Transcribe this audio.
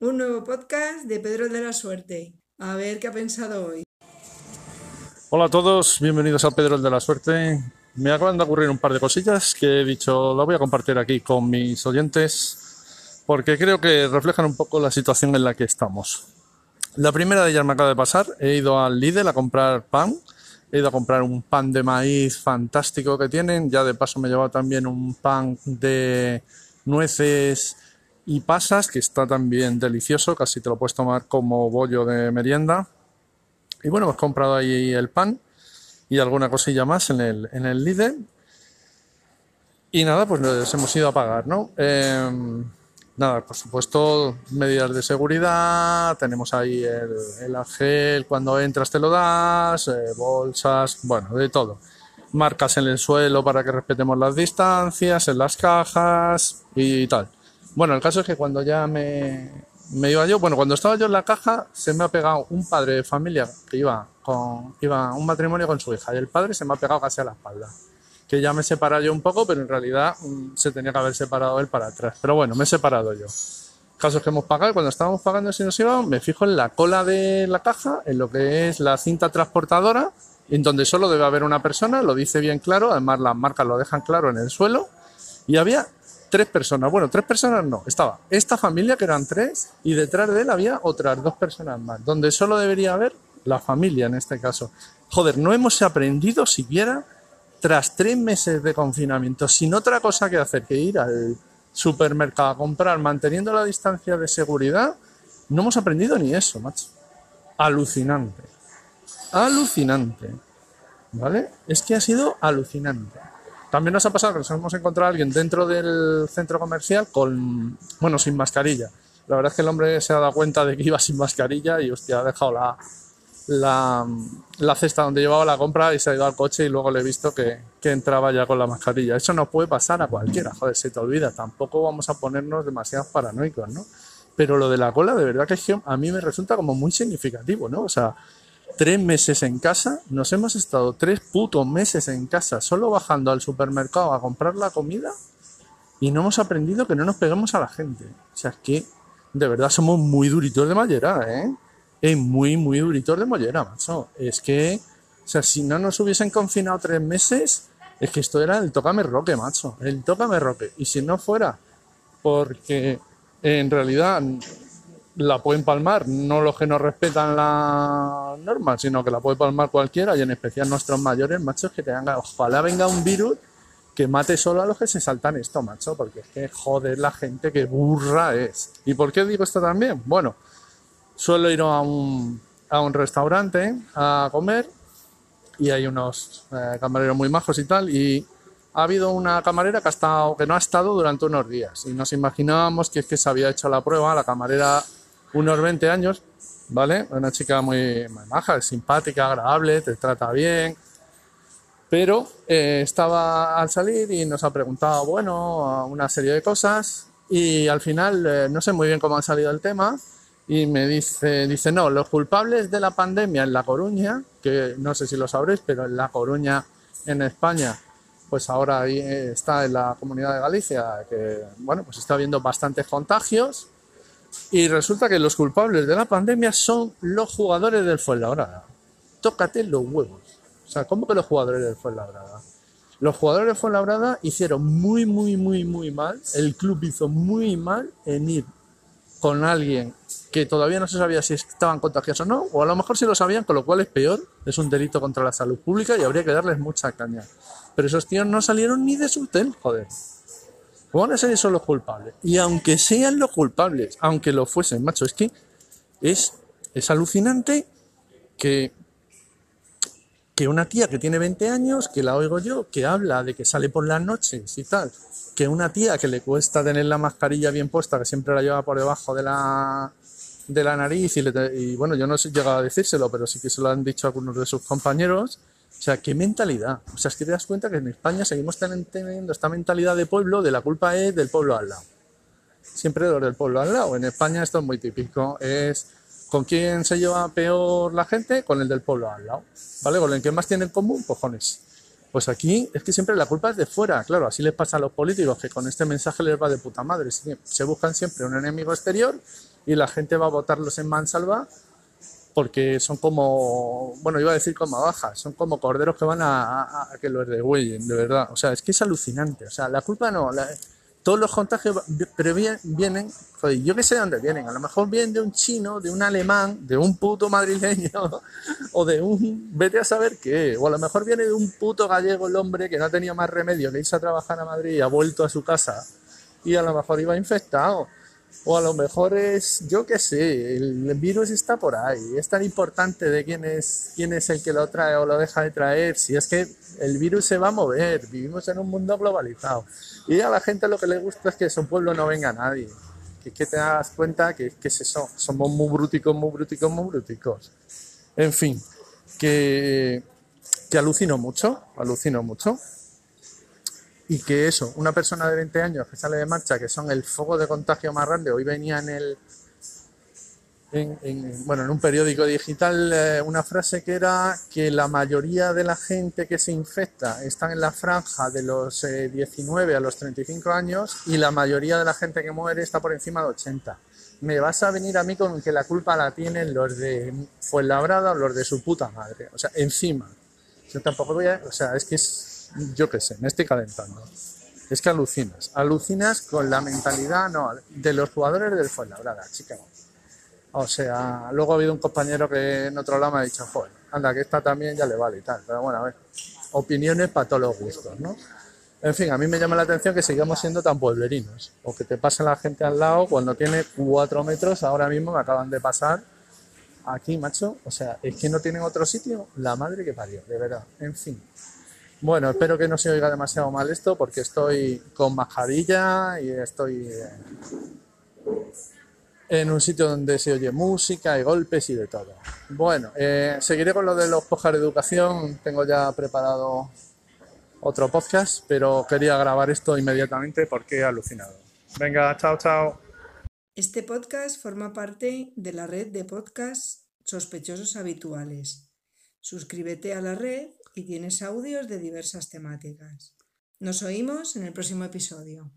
Un nuevo podcast de Pedro de la Suerte. A ver qué ha pensado hoy. Hola a todos, bienvenidos a Pedro de la Suerte. Me acaban de ocurrir un par de cosillas que he dicho, las voy a compartir aquí con mis oyentes porque creo que reflejan un poco la situación en la que estamos. La primera de ellas me acaba de pasar, he ido al Lidl a comprar pan, he ido a comprar un pan de maíz fantástico que tienen, ya de paso me he llevado también un pan de nueces y pasas, que está también delicioso, casi te lo puedes tomar como bollo de merienda. Y bueno, hemos comprado ahí el pan y alguna cosilla más en el, en el Lidl. Y nada, pues nos hemos ido a pagar, ¿no? Em, nada, por supuesto, medidas de seguridad, tenemos ahí el, el gel, cuando entras te lo das, eh, bolsas, bueno, de todo. Marcas en el suelo para que respetemos las distancias, en las cajas y tal. Bueno, el caso es que cuando ya me, me iba yo, bueno, cuando estaba yo en la caja, se me ha pegado un padre de familia que iba con, iba un matrimonio con su hija, y el padre se me ha pegado casi a la espalda. Que ya me he yo un poco, pero en realidad mm, se tenía que haber separado él para atrás. Pero bueno, me he separado yo. Casos que hemos pagado, cuando estábamos pagando si nos íbamos, me fijo en la cola de la caja, en lo que es la cinta transportadora, en donde solo debe haber una persona, lo dice bien claro, además las marcas lo dejan claro en el suelo, y había tres personas. Bueno, tres personas no. Estaba esta familia, que eran tres, y detrás de él había otras dos personas más, donde solo debería haber la familia en este caso. Joder, no hemos aprendido siquiera tras tres meses de confinamiento, sin otra cosa que hacer que ir al supermercado a comprar manteniendo la distancia de seguridad, no hemos aprendido ni eso, macho. Alucinante. Alucinante. ¿Vale? Es que ha sido alucinante. También nos ha pasado que nos hemos encontrado a alguien dentro del centro comercial con, bueno, sin mascarilla. La verdad es que el hombre se ha dado cuenta de que iba sin mascarilla y, hostia, ha dejado la, la, la, cesta donde llevaba la compra y se ha ido al coche y luego le he visto que, que, entraba ya con la mascarilla. Eso no puede pasar a cualquiera, joder, se te olvida. Tampoco vamos a ponernos demasiado paranoicos, ¿no? Pero lo de la cola, de verdad que a mí me resulta como muy significativo, ¿no? O sea, tres meses en casa, nos hemos estado tres putos meses en casa solo bajando al supermercado a comprar la comida y no hemos aprendido que no nos peguemos a la gente. O sea, es que de verdad somos muy duritos de mollera, ¿eh? Es muy, muy duritos de mollera, macho. Es que, o sea, si no nos hubiesen confinado tres meses, es que esto era el tócame roque, macho. El tócame roque. Y si no fuera porque en realidad la pueden palmar, no los que no respetan la norma, sino que la puede palmar cualquiera y en especial nuestros mayores, machos, que tengan, ojalá venga un virus que mate solo a los que se saltan esto, macho, porque es que joder la gente que burra es. ¿Y por qué digo esto también? Bueno, suelo ir a un, a un restaurante a comer y hay unos eh, camareros muy majos y tal y ha habido una camarera que, ha estado, que no ha estado durante unos días y nos imaginábamos que es que se había hecho la prueba, la camarera unos 20 años, ¿vale? Una chica muy, muy maja, simpática, agradable, te trata bien, pero eh, estaba al salir y nos ha preguntado, bueno, una serie de cosas y al final eh, no sé muy bien cómo ha salido el tema y me dice, dice, no, los culpables de la pandemia en La Coruña, que no sé si lo sabréis, pero en La Coruña, en España, pues ahora ahí está en la comunidad de Galicia, que, bueno, pues está habiendo bastantes contagios y resulta que los culpables de la pandemia son los jugadores del Fuenlabrada. Tócate los huevos. O sea, ¿cómo que los jugadores del Fuenlabrada? Los jugadores del Fuenlabrada hicieron muy, muy, muy, muy mal. El club hizo muy mal en ir con alguien que todavía no se sabía si estaban contagiados o no, o a lo mejor sí lo sabían, con lo cual es peor, es un delito contra la salud pública y habría que darles mucha caña. Pero esos tíos no salieron ni de su hotel, joder. Van a ser esos los culpables. Y aunque sean los culpables, aunque lo fuesen, macho, es que es, es alucinante que, que una tía que tiene 20 años, que la oigo yo, que habla de que sale por las noches y tal, que una tía que le cuesta tener la mascarilla bien puesta, que siempre la lleva por debajo de la, de la nariz, y, y bueno, yo no he llegado a decírselo, pero sí que se lo han dicho algunos de sus compañeros, o sea, qué mentalidad. O sea, es que te das cuenta que en España seguimos teniendo esta mentalidad de pueblo, de la culpa es del pueblo al lado. Siempre los del pueblo al lado. En España esto es muy típico. Es con quién se lleva peor la gente, con el del pueblo al lado. ¿Vale? Con el que más tiene en común, cojones. Pues aquí es que siempre la culpa es de fuera, claro, así les pasa a los políticos, que con este mensaje les va de puta madre. Se buscan siempre un enemigo exterior y la gente va a botarlos en mansalva porque son como, bueno, iba a decir como bajas, son como corderos que van a, que los degüellen, de verdad. O sea, es que es alucinante. O sea, la culpa no, todos los contagios pero vienen, joder, yo que sé de dónde vienen, a lo mejor vienen de un chino, de un alemán, de un puto madrileño, o de un, vete a saber qué, o a lo mejor viene de un puto gallego el hombre que no ha tenido más remedio que irse a trabajar a Madrid y ha vuelto a su casa y a lo mejor iba infectado. O a lo mejor es, yo qué sé, el virus está por ahí. Es tan importante de quién es, quién es el que lo trae o lo deja de traer. Si es que el virus se va a mover, vivimos en un mundo globalizado. Y a la gente lo que le gusta es que su pueblo no venga nadie. Que, que te das cuenta que, que es eso, somos muy bruticos, muy bruticos, muy bruticos. En fin, que, que alucino mucho, alucino mucho y que eso, una persona de 20 años que sale de marcha, que son el foco de contagio más grande, hoy venía en el en, bueno, en un periódico digital eh, una frase que era que la mayoría de la gente que se infecta están en la franja de los 19 eh, a los 35 años y la mayoría de la gente que muere está por encima de 80. Me vas a venir a mí con que la culpa la tienen los de Fuenlabrada o los de su puta madre. O sea, encima. Yo tampoco voy a... O sea, es que es yo qué sé, me estoy calentando. Es que alucinas, alucinas con la mentalidad no, de los jugadores del Fuenlabrada, chica. O sea, luego ha habido un compañero que en otro lado me ha dicho, joder, anda, que esta también ya le vale y tal. Pero bueno, a ver, opiniones para todos los gustos, ¿no? En fin, a mí me llama la atención que sigamos siendo tan pueblerinos. O que te pase la gente al lado cuando tiene cuatro metros, ahora mismo me acaban de pasar aquí, macho. O sea, es que no tienen otro sitio. La madre que parió, de verdad. En fin. Bueno, espero que no se oiga demasiado mal esto porque estoy con mascarilla y estoy en un sitio donde se oye música y golpes y de todo. Bueno, eh, seguiré con lo de los podcast de educación. Tengo ya preparado otro podcast, pero quería grabar esto inmediatamente porque he alucinado. Venga, chao, chao. Este podcast forma parte de la red de podcasts sospechosos habituales. Suscríbete a la red y tienes audios de diversas temáticas. Nos oímos en el próximo episodio.